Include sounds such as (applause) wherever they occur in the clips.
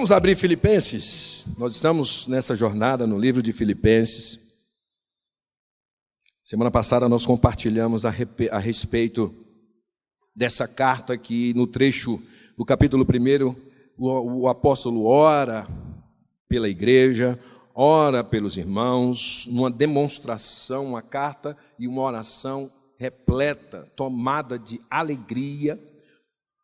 Vamos abrir Filipenses. Nós estamos nessa jornada no livro de Filipenses. Semana passada nós compartilhamos a, a respeito dessa carta que no trecho do capítulo 1 o, o apóstolo ora pela igreja, ora pelos irmãos, numa demonstração, uma carta e uma oração repleta, tomada de alegria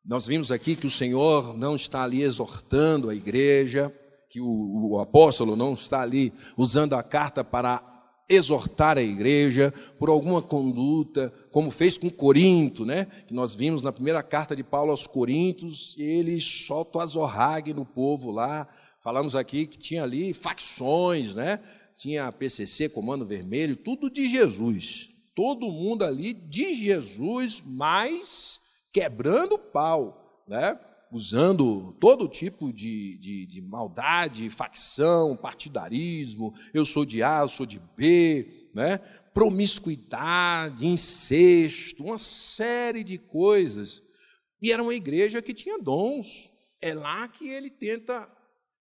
nós vimos aqui que o Senhor não está ali exortando a igreja, que o, o, apóstolo não está ali usando a carta para exortar a igreja por alguma conduta, como fez com Corinto, né? Que nós vimos na primeira carta de Paulo aos Coríntios, ele solta o azorrague no povo lá. Falamos aqui que tinha ali facções, né? Tinha PCC, Comando Vermelho, tudo de Jesus. Todo mundo ali de Jesus, mas quebrando pau, né? usando todo tipo de, de, de, maldade, facção, partidarismo, eu sou de A, eu sou de B, né? promiscuidade, incesto, uma série de coisas. E era uma igreja que tinha dons. É lá que ele tenta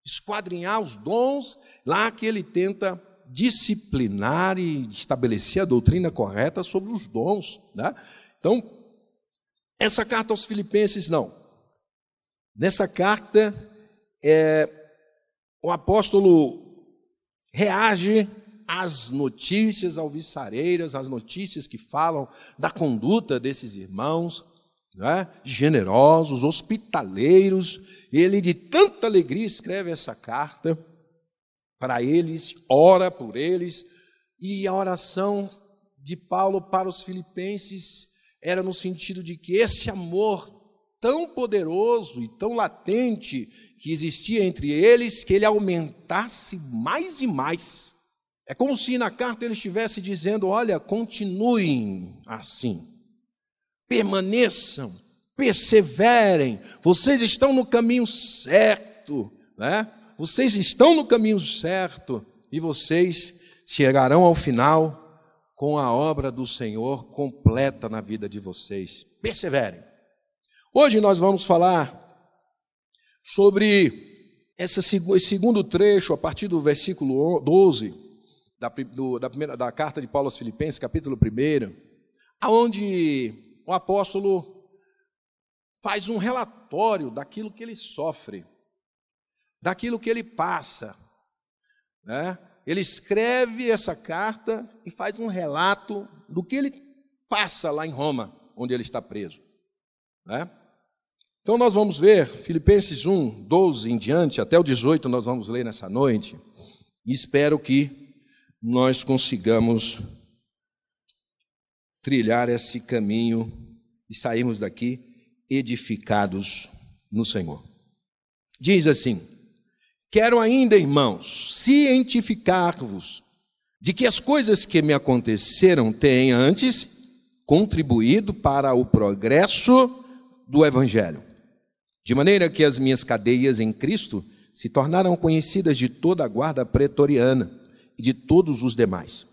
esquadrinhar os dons, lá que ele tenta disciplinar e estabelecer a doutrina correta sobre os dons. Né? Então, essa carta aos Filipenses, não. Nessa carta, é, o apóstolo reage às notícias alvissareiras, às notícias que falam da conduta desses irmãos, é? generosos, hospitaleiros. Ele, de tanta alegria, escreve essa carta para eles, ora por eles, e a oração de Paulo para os filipenses era no sentido de que esse amor tão poderoso e tão latente que existia entre eles, que ele aumentasse mais e mais. É como se na carta ele estivesse dizendo: olha, continuem assim, permaneçam, perseverem, vocês estão no caminho certo, né? Vocês estão no caminho certo e vocês chegarão ao final com a obra do Senhor completa na vida de vocês. Perseverem. Hoje nós vamos falar sobre esse segundo trecho, a partir do versículo 12 da, do, da, primeira, da carta de Paulo aos Filipenses, capítulo 1, aonde o apóstolo faz um relatório daquilo que ele sofre, daquilo que ele passa, né? Ele escreve essa carta e faz um relato do que ele passa lá em Roma, onde ele está preso. Né? Então nós vamos ver Filipenses 1, 12 em diante, até o 18 nós vamos ler nessa noite, e espero que nós consigamos trilhar esse caminho e sairmos daqui edificados no Senhor. Diz assim: Quero ainda, irmãos, cientificar-vos de que as coisas que me aconteceram têm antes contribuído para o progresso do Evangelho, de maneira que as minhas cadeias em Cristo se tornaram conhecidas de toda a guarda pretoriana e de todos os demais.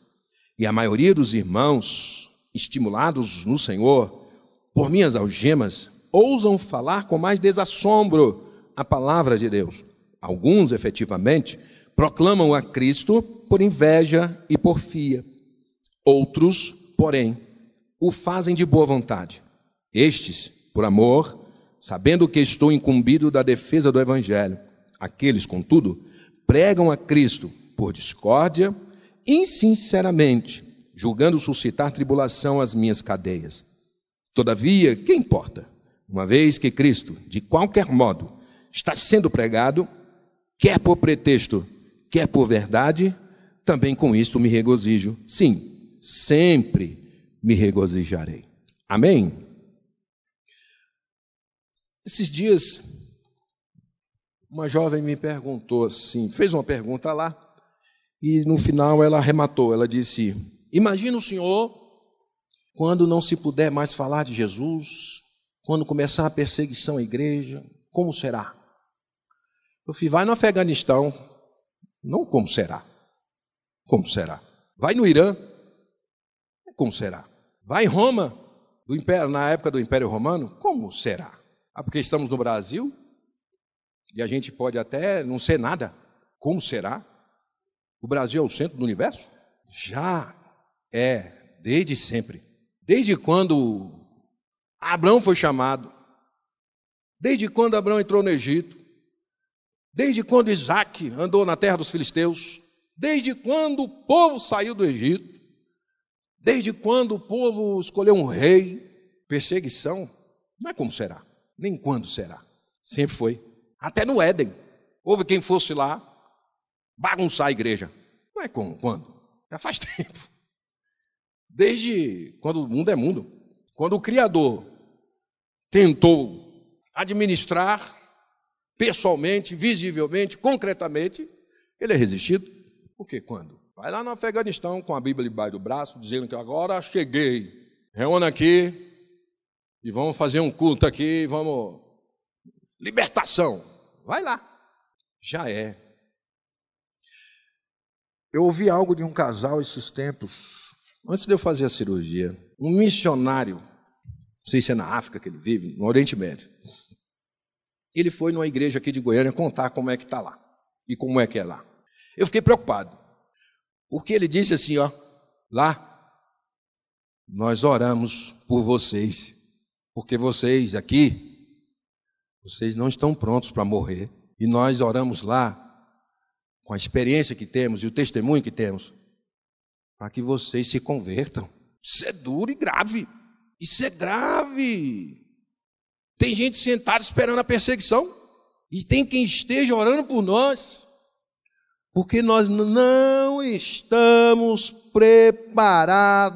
E a maioria dos irmãos, estimulados no Senhor por minhas algemas, ousam falar com mais desassombro a palavra de Deus Alguns, efetivamente, proclamam a Cristo por inveja e porfia. Outros, porém, o fazem de boa vontade. Estes, por amor, sabendo que estou incumbido da defesa do Evangelho. Aqueles, contudo, pregam a Cristo por discórdia, insinceramente, julgando suscitar tribulação às minhas cadeias. Todavia, que importa? Uma vez que Cristo, de qualquer modo, está sendo pregado, quer por pretexto, quer por verdade, também com isto me regozijo. Sim, sempre me regozijarei. Amém? Esses dias, uma jovem me perguntou assim, fez uma pergunta lá, E no final ela arrematou, ela disse: Imagina o senhor quando não se puder mais falar de Jesus, quando começar a perseguição à igreja, como será? Eu falei, vai no Afeganistão. Não como será? Como será? Vai no Irã. Como será? Vai em Roma, do Império, na época do Império Romano. Como será? Ah, porque estamos no Brasil e a gente pode até não ser nada. Como será? O Brasil é o centro do universo? Já é, desde sempre. Desde quando Abraão foi chamado, desde quando Abraão entrou no Egito, desde quando Isaac andou na terra dos filisteus, desde quando o povo saiu do Egito, desde quando o povo escolheu um rei, perseguição, não é como será, nem quando será, sempre foi. Até no Éden, houve quem fosse lá bagunçar a igreja, não é como quando, já faz (laughs) tempo. Desde quando o mundo é mundo. Quando o Criador tentou administrar pessoalmente, visivelmente, concretamente, ele é resistido. Por quê? Quando? Vai lá no Afeganistão com a Bíblia debaixo do braço, dizendo que agora cheguei. Reúna aqui e vamos fazer um culto aqui, vamos. Libertação. Vai lá. Já é. Eu ouvi algo de um casal esses tempos Antes de eu fazer a cirurgia, um missionário, não sei se é na África que ele vive, no Oriente Médio, ele foi numa igreja aqui de Goiânia contar como é que está lá e como é que é lá. Eu fiquei preocupado, porque ele disse assim: ó, lá nós oramos por vocês, porque vocês aqui, vocês não estão prontos para morrer, e nós oramos lá com a experiência que temos e o testemunho que temos, para que vocês se convertam. Isso é duro e grave. Isso é grave. Tem gente sentada esperando a perseguição. E tem quem esteja orando por nós. Porque nós não estamos preparados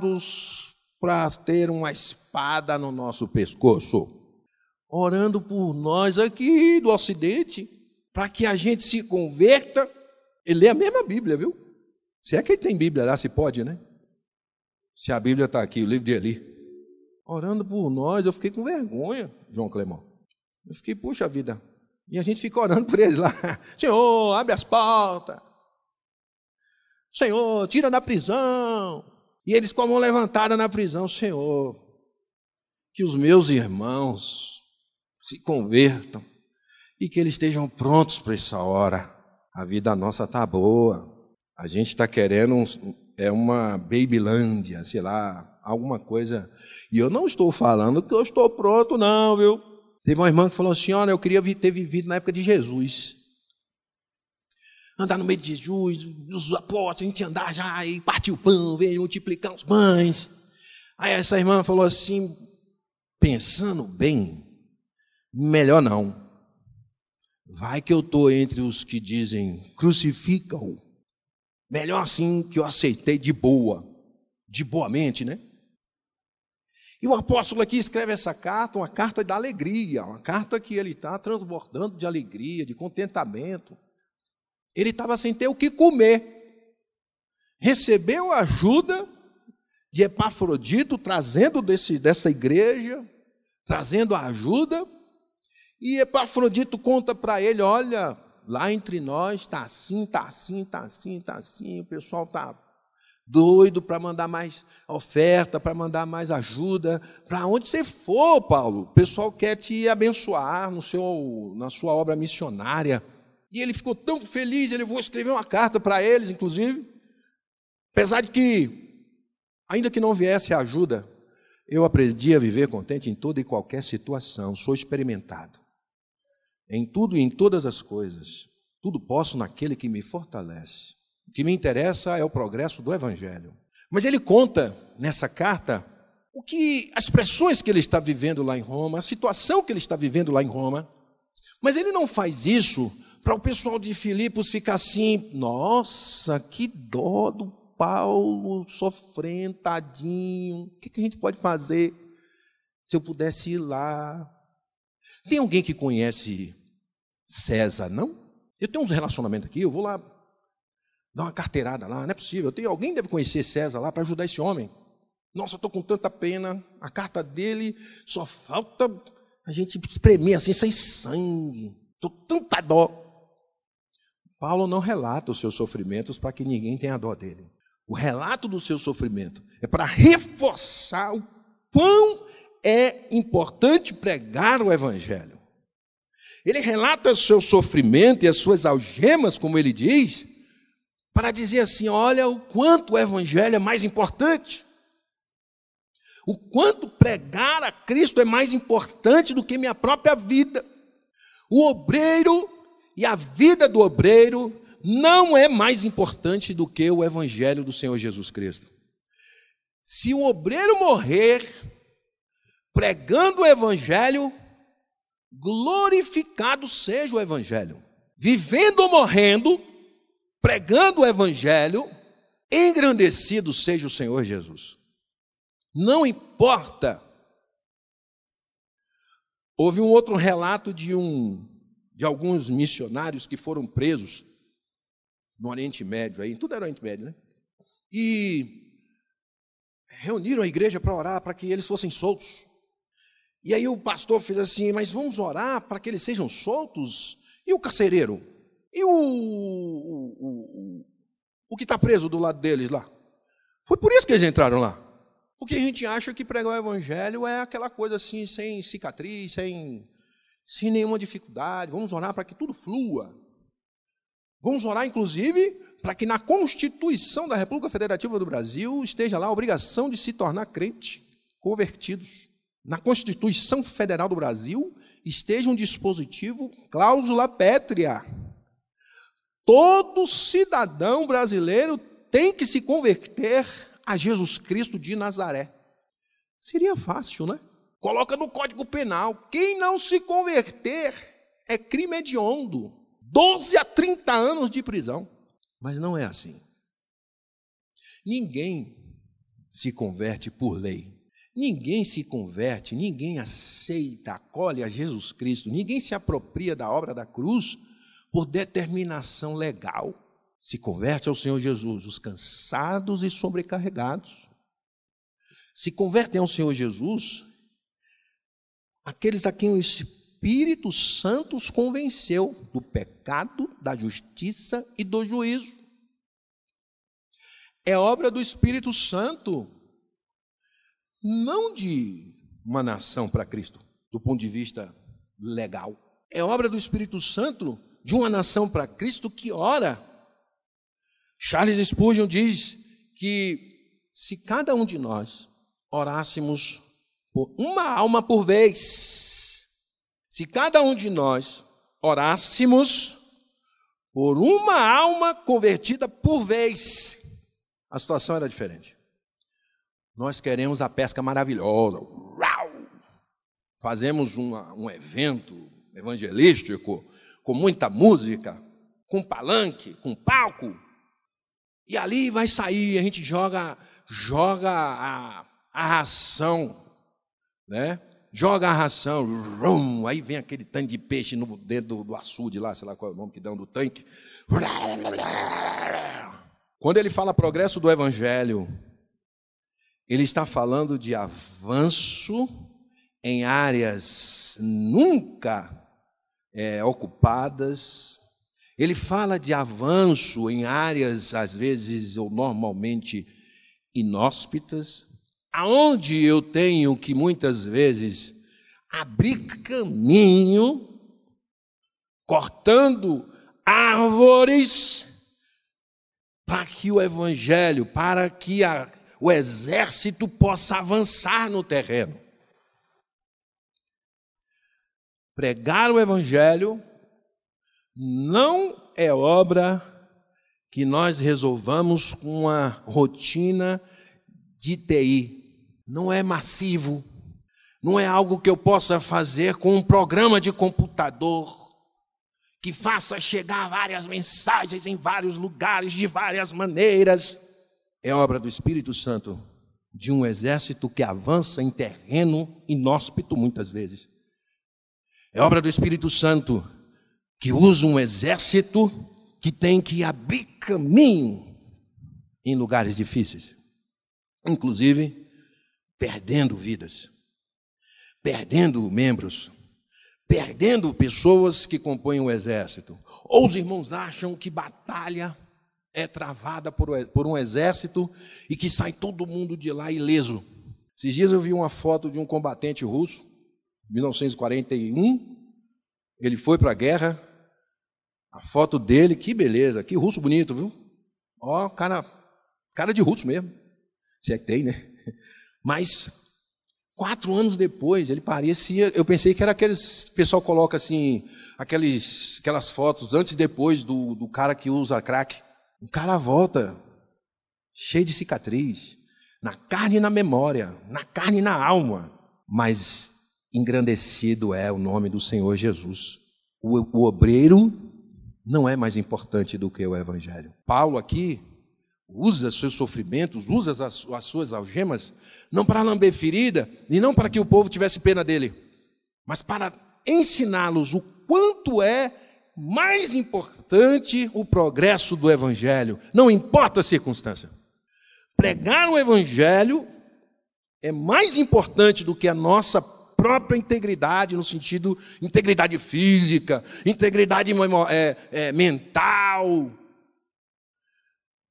para ter uma espada no nosso pescoço. Orando por nós aqui do Ocidente, para que a gente se converta e lê a mesma Bíblia, viu? Se é que tem Bíblia lá, se pode, né? Se a Bíblia está aqui, o livro de Eli. Orando por nós, eu fiquei com vergonha, João Clemão. Eu fiquei, puxa vida. E a gente fica orando por eles lá. (laughs) Senhor, abre as portas. Senhor, tira da prisão. E eles com a mão levantada na prisão, Senhor, que os meus irmãos se convertam e que eles estejam prontos para essa hora. A vida nossa está boa. A gente está querendo um, é uma Babylândia, sei lá, alguma coisa. E eu não estou falando que eu estou pronto, não, viu? Teve uma irmã que falou assim: olha, eu queria ter vivido na época de Jesus. Andar no meio de Jesus, os apóstolos, a gente andar já e partir o pão, ver multiplicar os pães. Aí essa irmã falou assim: pensando bem, melhor não. Vai que eu estou entre os que dizem crucifica-o. Melhor assim que eu aceitei de boa, de boa mente, né? E o apóstolo aqui escreve essa carta, uma carta da alegria, uma carta que ele está transbordando de alegria, de contentamento. Ele estava sem ter o que comer. Recebeu ajuda de Epafrodito, trazendo desse, dessa igreja, trazendo a ajuda. E Epafrodito conta para ele: olha, lá entre nós está assim, está assim, está assim, está assim, o pessoal está doido para mandar mais oferta, para mandar mais ajuda, para onde você for, Paulo, o pessoal quer te abençoar no seu, na sua obra missionária. E ele ficou tão feliz, ele vou escrever uma carta para eles, inclusive, apesar de que, ainda que não viesse a ajuda, eu aprendi a viver contente em toda e qualquer situação, sou experimentado. Em tudo e em todas as coisas, tudo posso naquele que me fortalece. O que me interessa é o progresso do Evangelho. Mas ele conta nessa carta o que as pressões que ele está vivendo lá em Roma, a situação que ele está vivendo lá em Roma. Mas ele não faz isso para o pessoal de Filipos ficar assim, nossa, que dó do Paulo sofrendo, tadinho. O que, que a gente pode fazer se eu pudesse ir lá? Tem alguém que conhece César, não? Eu tenho uns relacionamentos aqui, eu vou lá Dá uma carteirada lá, não é possível. Tem, alguém deve conhecer César lá para ajudar esse homem. Nossa, estou com tanta pena. A carta dele só falta a gente espremer assim, sem sangue. Estou tanta dó. Paulo não relata os seus sofrimentos para que ninguém tenha dó dele. O relato do seu sofrimento é para reforçar o quão é importante pregar o evangelho. Ele relata o seu sofrimento e as suas algemas, como ele diz, para dizer assim: olha o quanto o evangelho é mais importante. O quanto pregar a Cristo é mais importante do que minha própria vida. O obreiro e a vida do obreiro não é mais importante do que o evangelho do Senhor Jesus Cristo. Se o obreiro morrer pregando o evangelho, glorificado seja o evangelho. Vivendo ou morrendo, pregando o evangelho, engrandecido seja o Senhor Jesus. Não importa. Houve um outro relato de um de alguns missionários que foram presos no Oriente Médio aí, tudo era Oriente Médio, né? E reuniram a igreja para orar para que eles fossem soltos. E aí o pastor fez assim: "Mas vamos orar para que eles sejam soltos? E o carcereiro? E o o, o, o que está preso do lado deles lá?" Foi por isso que eles entraram lá. Porque a gente acha que pregar o evangelho é aquela coisa assim, sem cicatriz, sem, sem nenhuma dificuldade. Vamos orar para que tudo flua. Vamos orar, inclusive, para que na Constituição da República Federativa do Brasil esteja lá a obrigação de se tornar crente, convertidos. Na Constituição Federal do Brasil esteja um dispositivo, cláusula pétrea. Todo cidadão brasileiro tem que se converter a Jesus Cristo de Nazaré. Seria fácil, né? Coloca no Código Penal: quem não se converter é crime hediondo. 12 a 30 anos de prisão. Mas não é assim. Ninguém se converte por lei. Ninguém se converte, ninguém aceita, acolhe a Jesus Cristo, ninguém se apropria da obra da cruz por determinação legal se converte ao Senhor Jesus, os cansados e sobrecarregados. Se convertem ao Senhor Jesus aqueles a quem o Espírito Santo os convenceu do pecado, da justiça e do juízo. É obra do Espírito Santo, não de uma nação para Cristo, do ponto de vista legal. É obra do Espírito Santo de uma nação para Cristo que ora Charles Spurgeon diz que se cada um de nós orássemos por uma alma por vez, se cada um de nós orássemos por uma alma convertida por vez, a situação era diferente. Nós queremos a pesca maravilhosa, fazemos uma, um evento evangelístico com muita música, com palanque, com palco, e ali vai sair, a gente joga, joga a, a ração, né? Joga a ração, rum, aí vem aquele tanque de peixe no dentro do, do açude lá, sei lá qual é o nome que dão do tanque. Quando ele fala progresso do evangelho, ele está falando de avanço em áreas nunca é, ocupadas, ele fala de avanço em áreas, às vezes ou normalmente inóspitas, aonde eu tenho que muitas vezes abrir caminho, cortando árvores, para que o evangelho, para que a, o exército possa avançar no terreno. Pregar o evangelho não é obra que nós resolvamos com uma rotina de TI. Não é massivo. Não é algo que eu possa fazer com um programa de computador que faça chegar várias mensagens em vários lugares, de várias maneiras. É obra do Espírito Santo, de um exército que avança em terreno inóspito muitas vezes. É obra do Espírito Santo que usa um exército que tem que abrir caminho em lugares difíceis, inclusive perdendo vidas, perdendo membros, perdendo pessoas que compõem o exército. Ou os irmãos acham que batalha é travada por, um exército e que sai todo mundo de lá ileso. Esses dias eu vi uma foto de um combatente russo, 1941. Ele foi para a guerra. A foto dele, que beleza, que russo bonito, viu? Ó, cara, cara de russo mesmo. Se é que tem, né? (laughs) Mas quatro anos depois, ele parecia. Eu pensei que era aqueles. O pessoal coloca assim, aqueles, aquelas fotos antes e depois do, do cara que usa crack. O cara volta cheio de cicatriz, na carne e na memória, na carne e na alma, mas engrandecido é o nome do Senhor Jesus. O, o obreiro não é mais importante do que o evangelho. Paulo aqui usa seus sofrimentos, usa as, as suas algemas, não para lamber ferida e não para que o povo tivesse pena dele, mas para ensiná-los o quanto é mais importante o progresso do Evangelho, não importa a circunstância. Pregar o Evangelho é mais importante do que a nossa própria integridade, no sentido integridade física, integridade é, é, mental.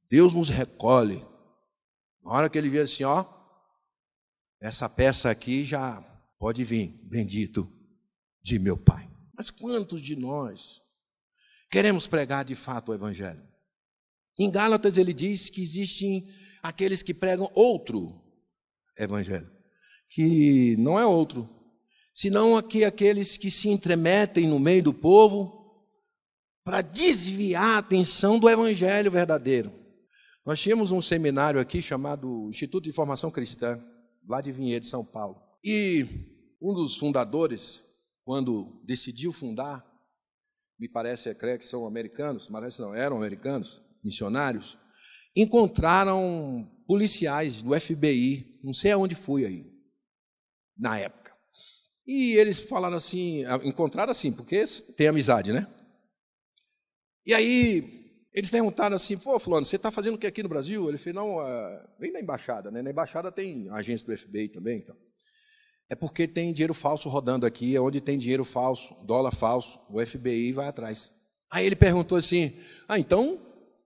Deus nos recolhe. Na hora que ele vê assim, ó, essa peça aqui já pode vir, bendito de meu Pai. Mas quantos de nós queremos pregar de fato o Evangelho. Em Gálatas ele diz que existem aqueles que pregam outro Evangelho, que não é outro, senão aqui aqueles que se entremetem no meio do povo para desviar a atenção do Evangelho verdadeiro. Nós tínhamos um seminário aqui chamado Instituto de Formação Cristã, lá de Vinhedo, São Paulo. E um dos fundadores, quando decidiu fundar, me parece, é, creio que são americanos, parece não, eram americanos, missionários, encontraram policiais do FBI, não sei aonde foi aí, na época. E eles falaram assim, encontraram assim, porque tem amizade, né? E aí eles perguntaram assim, pô, fulano, você está fazendo o que aqui no Brasil? Ele falou, não, vem da embaixada, né? Na embaixada tem agência do FBI também, então. É porque tem dinheiro falso rodando aqui, é onde tem dinheiro falso, dólar falso, o FBI vai atrás. Aí ele perguntou assim: Ah, então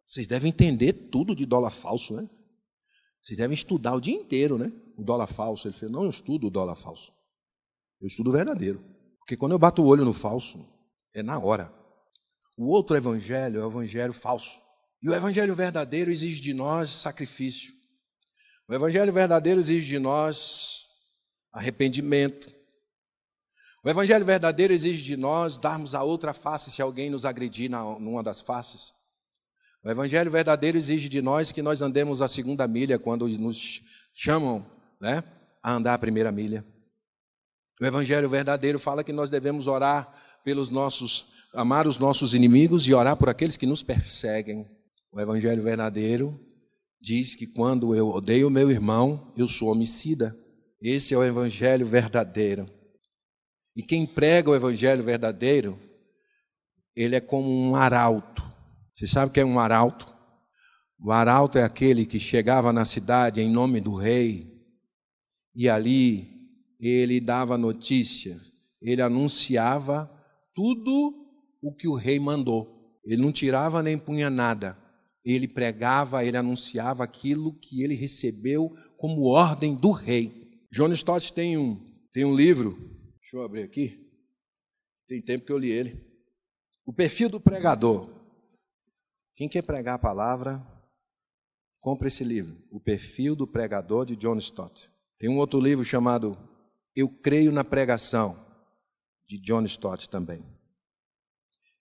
vocês devem entender tudo de dólar falso, né? Vocês devem estudar o dia inteiro, né? O dólar falso. Ele falou: Não, eu estudo o dólar falso. Eu estudo o verdadeiro. Porque quando eu bato o olho no falso, é na hora. O outro evangelho é o evangelho falso. E o evangelho verdadeiro exige de nós sacrifício. O evangelho verdadeiro exige de nós arrependimento. O evangelho verdadeiro exige de nós darmos a outra face se alguém nos agredir na, numa das faces. O evangelho verdadeiro exige de nós que nós andemos a segunda milha quando nos chamam né, a andar a primeira milha. O evangelho verdadeiro fala que nós devemos orar pelos nossos, amar os nossos inimigos e orar por aqueles que nos perseguem. O evangelho verdadeiro diz que quando eu odeio meu irmão, eu sou homicida. Esse é o evangelho verdadeiro. E quem prega o evangelho verdadeiro, ele é como um arauto. Você sabe o que é um arauto? O arauto é aquele que chegava na cidade em nome do rei e ali ele dava notícia, ele anunciava tudo o que o rei mandou. Ele não tirava nem punha nada. Ele pregava, ele anunciava aquilo que ele recebeu como ordem do rei. John Stott tem um, tem um livro, deixa eu abrir aqui, tem tempo que eu li ele. O perfil do pregador. Quem quer pregar a palavra, compre esse livro. O perfil do pregador de John Stott. Tem um outro livro chamado Eu Creio na Pregação, de John Stott também.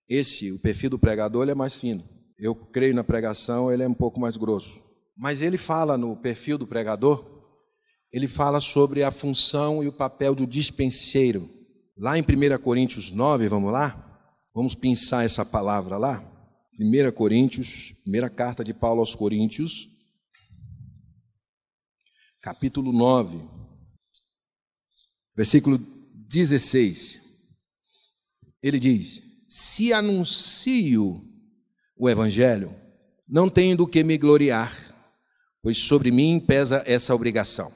Esse, o perfil do pregador, ele é mais fino. Eu creio na pregação, ele é um pouco mais grosso. Mas ele fala no perfil do pregador ele fala sobre a função e o papel do dispenseiro. Lá em 1 Coríntios 9, vamos lá? Vamos pensar essa palavra lá? 1 Coríntios, primeira carta de Paulo aos Coríntios, capítulo 9, versículo 16. Ele diz: Se anuncio o evangelho, não tenho do que me gloriar, pois sobre mim pesa essa obrigação.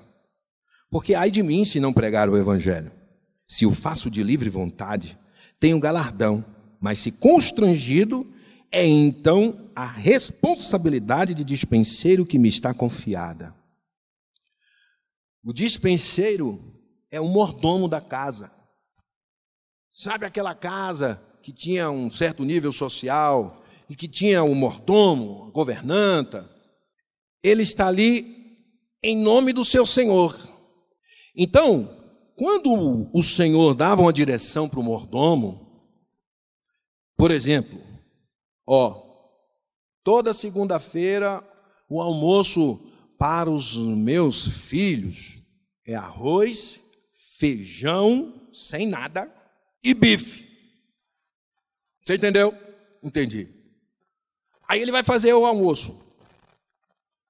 Porque ai de mim se não pregar o Evangelho. Se o faço de livre vontade, tenho galardão, mas se constrangido, é então a responsabilidade de dispenseiro que me está confiada. O dispenseiro é o mordomo da casa. Sabe aquela casa que tinha um certo nível social e que tinha o um mordomo, a governanta? Ele está ali em nome do seu senhor. Então, quando o senhor dava uma direção para o mordomo, por exemplo, ó, toda segunda-feira o almoço para os meus filhos é arroz, feijão, sem nada, e bife. Você entendeu? Entendi. Aí ele vai fazer o almoço.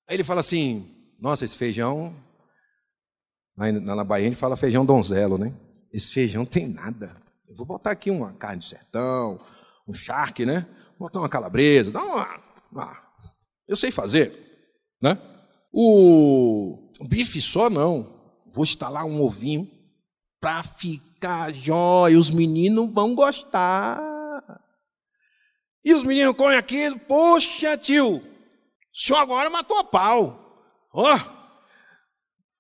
Aí ele fala assim: Nossa, esse feijão. Na Bahia a gente fala feijão donzelo, né? Esse feijão tem nada. Eu vou botar aqui uma carne de sertão, um charque, né? Vou botar uma calabresa, dá uma, uma. Eu sei fazer, né? O bife só não. Vou instalar um ovinho para ficar jóia. Os meninos vão gostar. E os meninos comem aquilo. Poxa, tio, senhor agora matou a pau. Ó, oh,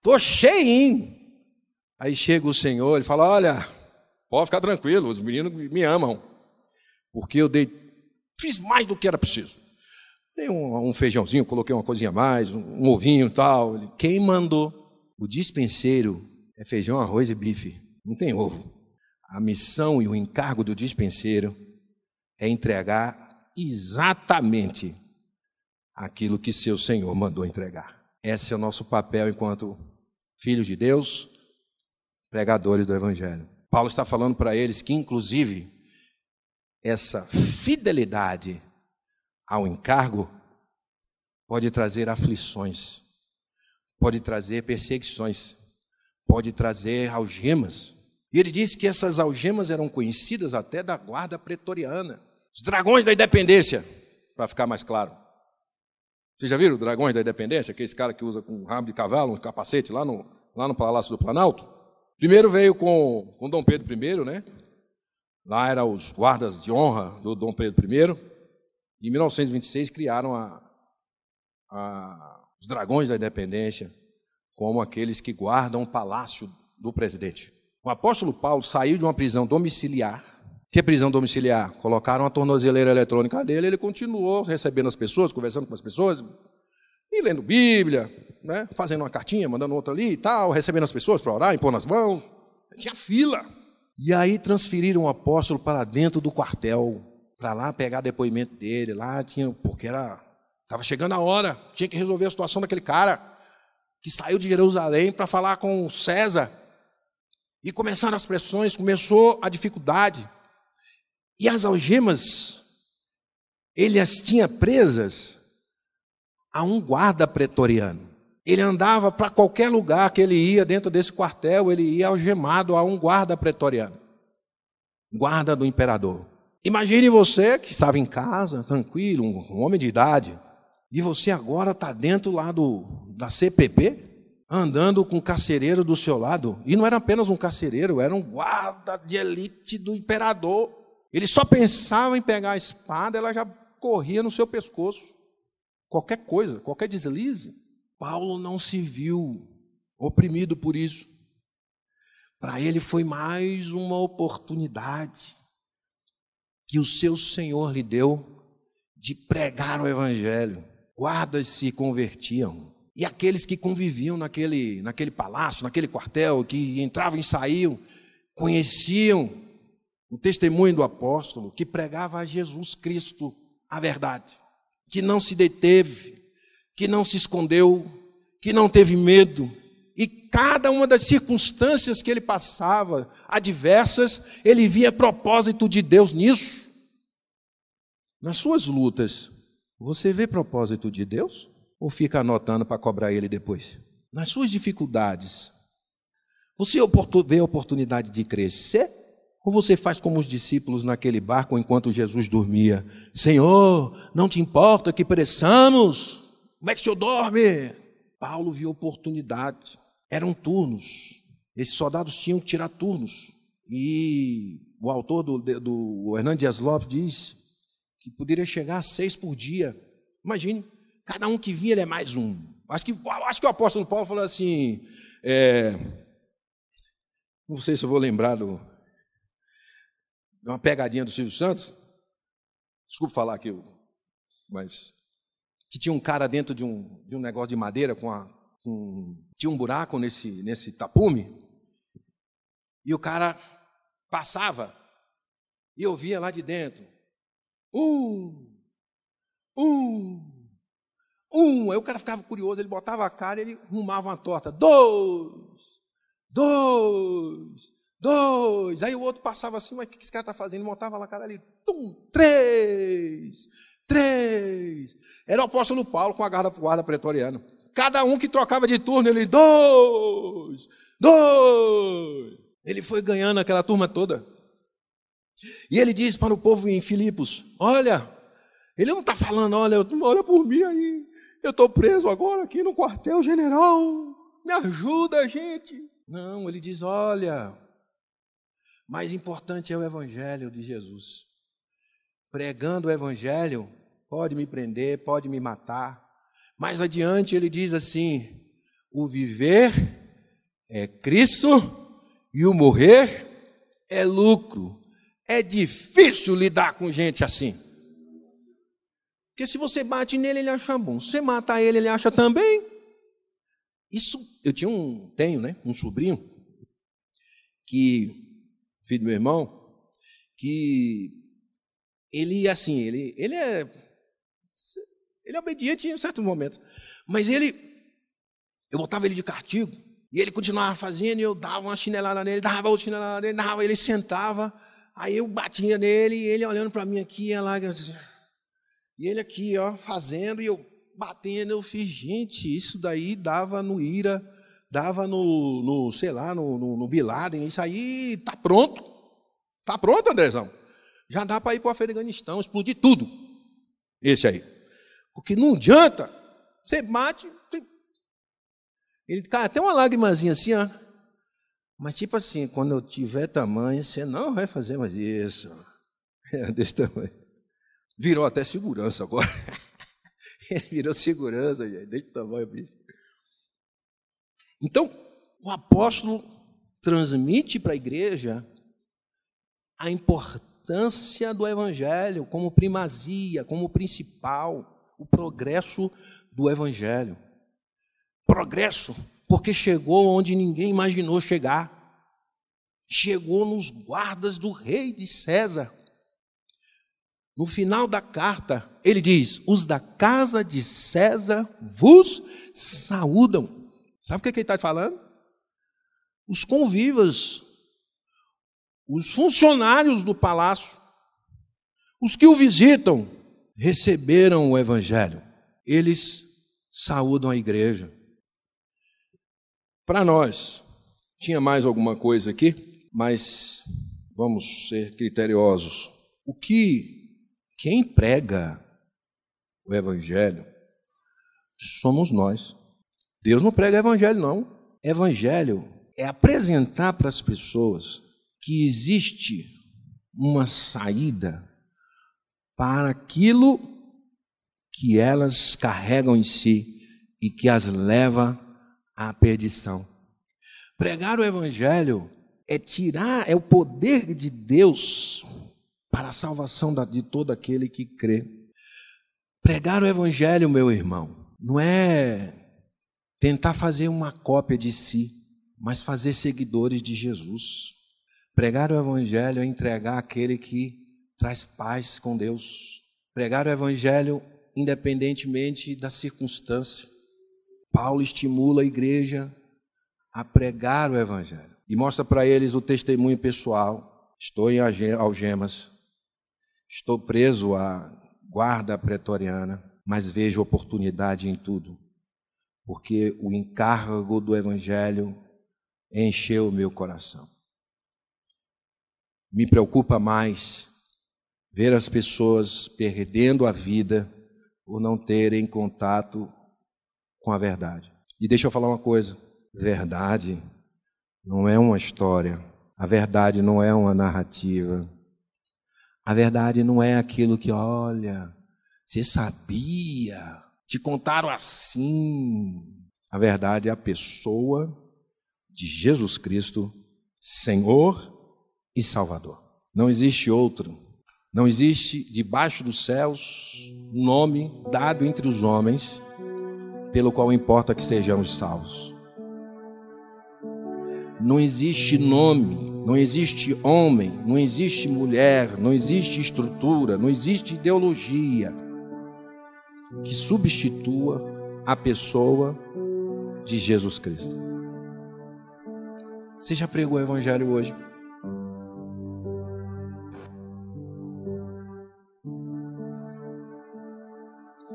tô cheinho. Aí chega o senhor, ele fala: Olha, pode ficar tranquilo, os meninos me amam. Porque eu dei, fiz mais do que era preciso. Dei um, um feijãozinho, coloquei uma coisinha a mais, um, um ovinho e tal. Quem mandou? O dispenseiro é feijão, arroz e bife, não tem ovo. A missão e o encargo do dispenseiro é entregar exatamente aquilo que seu Senhor mandou entregar. Esse é o nosso papel enquanto filhos de Deus, pregadores do Evangelho. Paulo está falando para eles que, inclusive, essa fidelidade ao encargo pode trazer aflições, pode trazer perseguições, pode trazer algemas. E ele disse que essas algemas eram conhecidas até da guarda pretoriana, os dragões da independência, para ficar mais claro. Vocês já viram dragões da independência? Aquele cara que usa com rabo de cavalo, um capacete lá no, lá no Palácio do Planalto? Primeiro veio com, com Dom Pedro I, né? Lá eram os guardas de honra do Dom Pedro I. Em 1926 criaram a, a, os dragões da independência como aqueles que guardam o palácio do presidente. O apóstolo Paulo saiu de uma prisão domiciliar. Que prisão domiciliar? Colocaram a tornozeleira eletrônica dele, ele continuou recebendo as pessoas, conversando com as pessoas, e lendo Bíblia, né? fazendo uma cartinha, mandando outra ali e tal, recebendo as pessoas para orar, impor nas mãos. Tinha fila. E aí transferiram o apóstolo para dentro do quartel para lá pegar depoimento dele, lá tinha, porque era estava chegando a hora, tinha que resolver a situação daquele cara que saiu de Jerusalém para falar com César. E começaram as pressões, começou a dificuldade. E as algemas, ele as tinha presas a um guarda pretoriano. Ele andava para qualquer lugar que ele ia, dentro desse quartel, ele ia algemado a um guarda pretoriano guarda do imperador. Imagine você que estava em casa, tranquilo, um homem de idade, e você agora está dentro lá do, da CPP, andando com um carcereiro do seu lado. E não era apenas um carcereiro, era um guarda de elite do imperador. Ele só pensava em pegar a espada, ela já corria no seu pescoço. Qualquer coisa, qualquer deslize. Paulo não se viu oprimido por isso. Para ele foi mais uma oportunidade que o seu Senhor lhe deu de pregar o Evangelho. Guardas se convertiam. E aqueles que conviviam naquele, naquele palácio, naquele quartel, que entravam e saíam, conheciam o testemunho do apóstolo, que pregava a Jesus Cristo a verdade, que não se deteve, que não se escondeu, que não teve medo, e cada uma das circunstâncias que ele passava, adversas, ele via propósito de Deus nisso. Nas suas lutas, você vê propósito de Deus? Ou fica anotando para cobrar ele depois? Nas suas dificuldades, você vê a oportunidade de crescer? Ou você faz como os discípulos naquele barco enquanto Jesus dormia? Senhor, não te importa que pereçamos? Como é que o senhor dorme? Paulo viu oportunidade. Eram turnos. Esses soldados tinham que tirar turnos. E o autor do, do Hernandes Lopes diz que poderia chegar a seis por dia. Imagine, cada um que vinha ele é mais um. Acho que, acho que o apóstolo Paulo falou assim: é, não sei se eu vou lembrar do, uma pegadinha do Silvio Santos. Desculpa falar aqui, mas que tinha um cara dentro de um, de um negócio de madeira com, a, com tinha um buraco nesse nesse tapume e o cara passava e eu via lá de dentro um um um aí o cara ficava curioso ele botava a cara e ele arrumava uma torta dois dois dois. Aí o outro passava assim, mas o que esse cara está fazendo? Montava lá a cara ali, tum, três, três. Era o apóstolo Paulo com a guarda, guarda pretoriana. Cada um que trocava de turno, ele, dois, dois. Ele foi ganhando aquela turma toda. E ele diz para o povo em Filipos: Olha, ele não está falando, olha, olha por mim aí. Eu estou preso agora aqui no quartel-general. Me ajuda, gente. Não, ele diz: Olha, mais importante é o Evangelho de Jesus. Pregando o Evangelho, pode me prender, pode me matar. Mais adiante ele diz assim: o viver é Cristo e o morrer é lucro. É difícil lidar com gente assim. Porque se você bate nele, ele acha bom. Se você mata ele, ele acha também. Isso, eu tinha um, tenho, né, um sobrinho que filho do meu irmão, que ele, assim, ele, ele é. Ele é obediente em certos momentos. Mas ele. Eu botava ele de castigo. E ele continuava fazendo, e eu dava uma chinelada nele, dava outra chinelada nele, dava, ele sentava. Aí eu batia nele, e ele olhando para mim aqui, e lá. E ele aqui, ó, fazendo, e eu batendo, eu fiz, gente, isso daí dava no ira dava no, no sei lá, no, no, no Bin isso aí está pronto. Está pronto, Andrezão. Já dá para ir para o Afeganistão, explodir tudo. Esse aí. Porque não adianta. Você bate. Ele cai até uma lágrimazinha assim, ó. Mas tipo assim, quando eu tiver tamanho, você não vai fazer mais isso. (laughs) É desse tamanho. Virou até segurança agora. (laughs) Virou segurança, gente. Desse tamanho, bicho. Então, o apóstolo transmite para a igreja a importância do evangelho como primazia, como principal, o progresso do evangelho. Progresso, porque chegou onde ninguém imaginou chegar. Chegou nos guardas do rei de César. No final da carta, ele diz: Os da casa de César vos saúdam. Sabe o que, é que ele está falando? Os convivas, os funcionários do palácio, os que o visitam, receberam o Evangelho. Eles saúdam a igreja. Para nós, tinha mais alguma coisa aqui, mas vamos ser criteriosos. O que quem prega o Evangelho somos nós. Deus não prega evangelho, não. Evangelho é apresentar para as pessoas que existe uma saída para aquilo que elas carregam em si e que as leva à perdição. Pregar o evangelho é tirar, é o poder de Deus para a salvação de todo aquele que crê. Pregar o evangelho, meu irmão, não é tentar fazer uma cópia de si, mas fazer seguidores de Jesus. Pregar o Evangelho é entregar aquele que traz paz com Deus. Pregar o Evangelho independentemente da circunstância. Paulo estimula a igreja a pregar o Evangelho e mostra para eles o testemunho pessoal. Estou em algemas, estou preso à guarda pretoriana, mas vejo oportunidade em tudo porque o encargo do Evangelho encheu o meu coração. Me preocupa mais ver as pessoas perdendo a vida por não terem contato com a verdade. E deixa eu falar uma coisa: verdade não é uma história, a verdade não é uma narrativa, a verdade não é aquilo que, olha, você sabia, te contaram assim. A verdade é a pessoa de Jesus Cristo, Senhor e Salvador. Não existe outro. Não existe debaixo dos céus nome dado entre os homens pelo qual importa que sejamos salvos. Não existe nome, não existe homem, não existe mulher, não existe estrutura, não existe ideologia que substitua a pessoa de Jesus Cristo. Você já pregou o Evangelho hoje?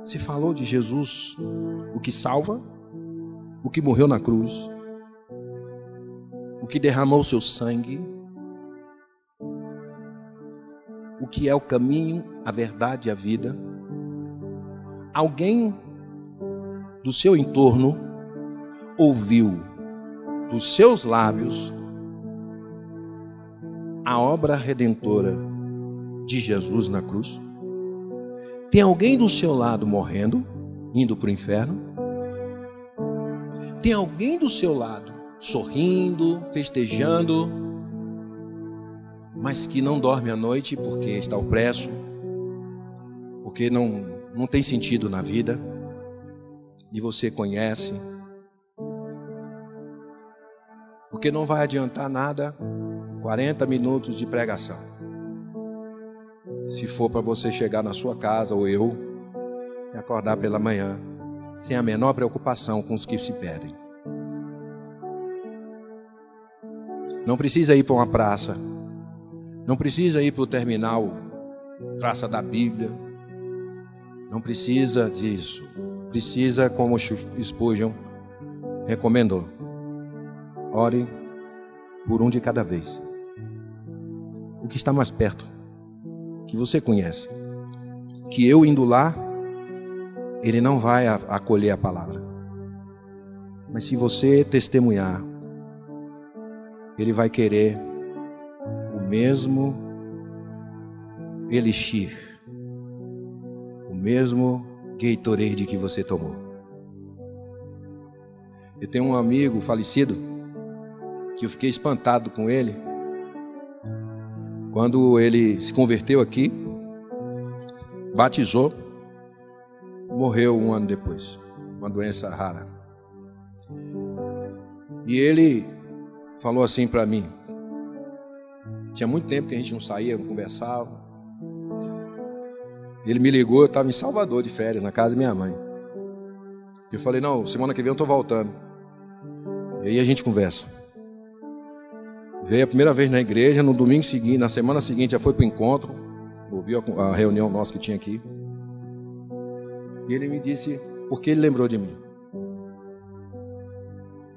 Você falou de Jesus, o que salva, o que morreu na cruz, o que derramou seu sangue, o que é o caminho, a verdade e a vida. Alguém do seu entorno ouviu dos seus lábios a obra redentora de Jesus na cruz? Tem alguém do seu lado morrendo, indo para o inferno? Tem alguém do seu lado sorrindo, festejando, mas que não dorme à noite porque está opresso, porque não, não tem sentido na vida, e você conhece? porque não vai adiantar nada 40 minutos de pregação. Se for para você chegar na sua casa ou eu e acordar pela manhã sem a menor preocupação com os que se perdem. Não precisa ir para uma praça, não precisa ir para o terminal, praça da Bíblia, não precisa disso. Precisa, como Spurgeon recomendou, Ore por um de cada vez. O que está mais perto, que você conhece, que eu indo lá, ele não vai acolher a palavra. Mas se você testemunhar, ele vai querer o mesmo elixir, o mesmo Gatorade que você tomou. Eu tenho um amigo falecido que eu fiquei espantado com ele. Quando ele se converteu aqui, batizou, morreu um ano depois, uma doença rara. E ele falou assim para mim. Tinha muito tempo que a gente não saía, não conversava. Ele me ligou, eu estava em Salvador de férias, na casa da minha mãe. Eu falei, não, semana que vem eu estou voltando. E aí a gente conversa. Veio a primeira vez na igreja, no domingo seguinte, na semana seguinte já foi para o encontro, ouviu a reunião nossa que tinha aqui. E ele me disse, porque ele lembrou de mim.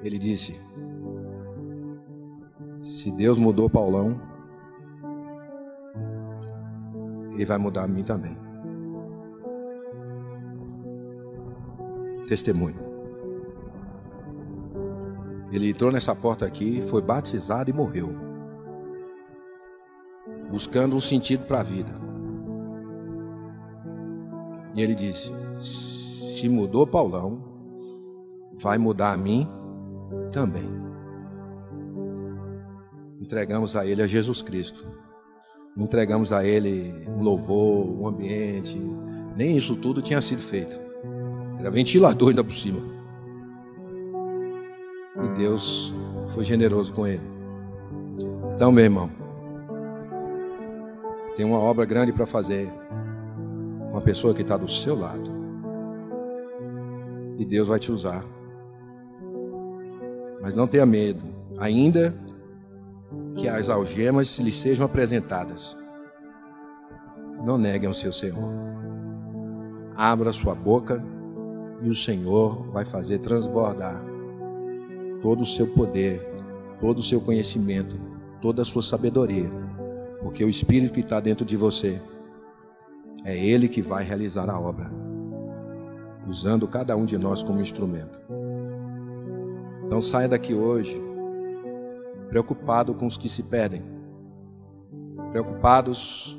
Ele disse: Se Deus mudou Paulão, Ele vai mudar a mim também. Testemunho. Ele entrou nessa porta aqui, foi batizado e morreu. Buscando um sentido para a vida. E ele disse: Se mudou Paulão, vai mudar a mim também. Entregamos a ele a Jesus Cristo. Entregamos a ele um louvor, um ambiente. Nem isso tudo tinha sido feito. Era ventilador ainda por cima. Deus foi generoso com ele. Então, meu irmão, tem uma obra grande para fazer com a pessoa que está do seu lado. E Deus vai te usar. Mas não tenha medo, ainda que as algemas lhe sejam apresentadas. Não neguem o seu Senhor. Abra sua boca e o Senhor vai fazer transbordar todo o seu poder, todo o seu conhecimento, toda a sua sabedoria Porque o Espírito que está dentro de você é Ele que vai realizar a obra, usando cada um de nós como instrumento. Então saia daqui hoje preocupado com os que se perdem, preocupados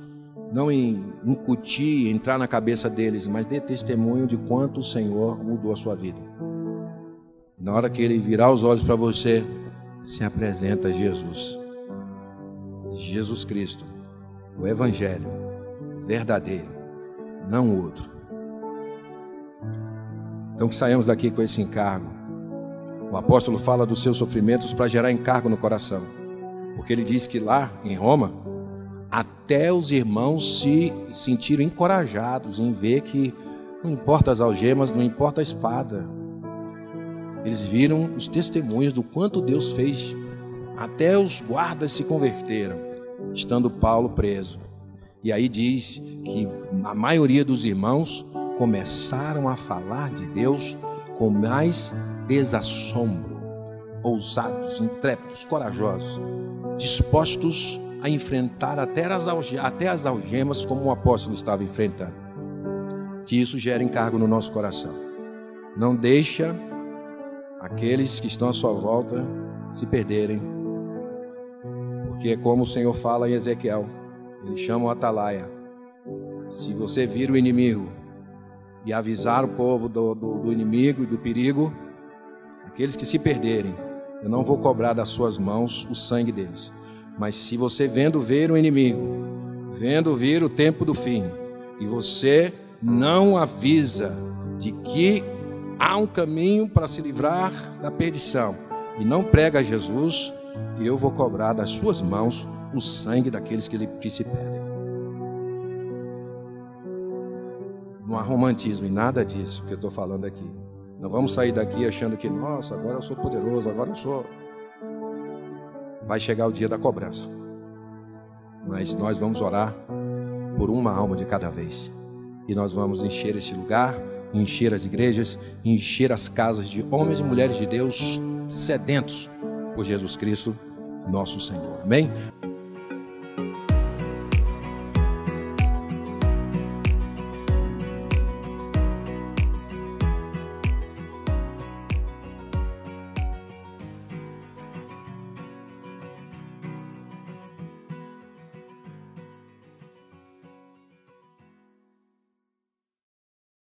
não em incutir, entrar na cabeça deles, mas dê testemunho de quanto o Senhor mudou a sua vida. Na hora que ele virar os olhos para você, se apresenta Jesus. Jesus Cristo, o Evangelho verdadeiro, não outro. Então que saímos daqui com esse encargo. O apóstolo fala dos seus sofrimentos para gerar encargo no coração. Porque ele diz que lá em Roma, até os irmãos se sentiram encorajados em ver que não importa as algemas, não importa a espada, eles viram os testemunhos do quanto Deus fez. Até os guardas se converteram, estando Paulo preso. E aí diz que a maioria dos irmãos começaram a falar de Deus com mais desassombro, ousados, intrépidos, corajosos, dispostos a enfrentar até as, até as algemas como o apóstolo estava enfrentando. Que isso gere encargo no nosso coração. Não deixa aqueles que estão à sua volta se perderem. Porque é como o Senhor fala em Ezequiel, ele chama o atalaia. Se você vir o inimigo e avisar o povo do, do, do inimigo e do perigo, aqueles que se perderem, eu não vou cobrar das suas mãos o sangue deles. Mas se você vendo ver o inimigo, vendo vir o tempo do fim, e você não avisa de que há um caminho para se livrar da perdição e não prega Jesus, eu vou cobrar das suas mãos o sangue daqueles que, que se perdem. Não há romantismo em nada disso que eu estou falando aqui. Não vamos sair daqui achando que, nossa, agora eu sou poderoso, agora eu sou. Vai chegar o dia da cobrança. Mas nós vamos orar por uma alma de cada vez. E nós vamos encher este lugar encher as igrejas, encher as casas de homens e mulheres de Deus sedentos por Jesus Cristo, nosso Senhor. Amém?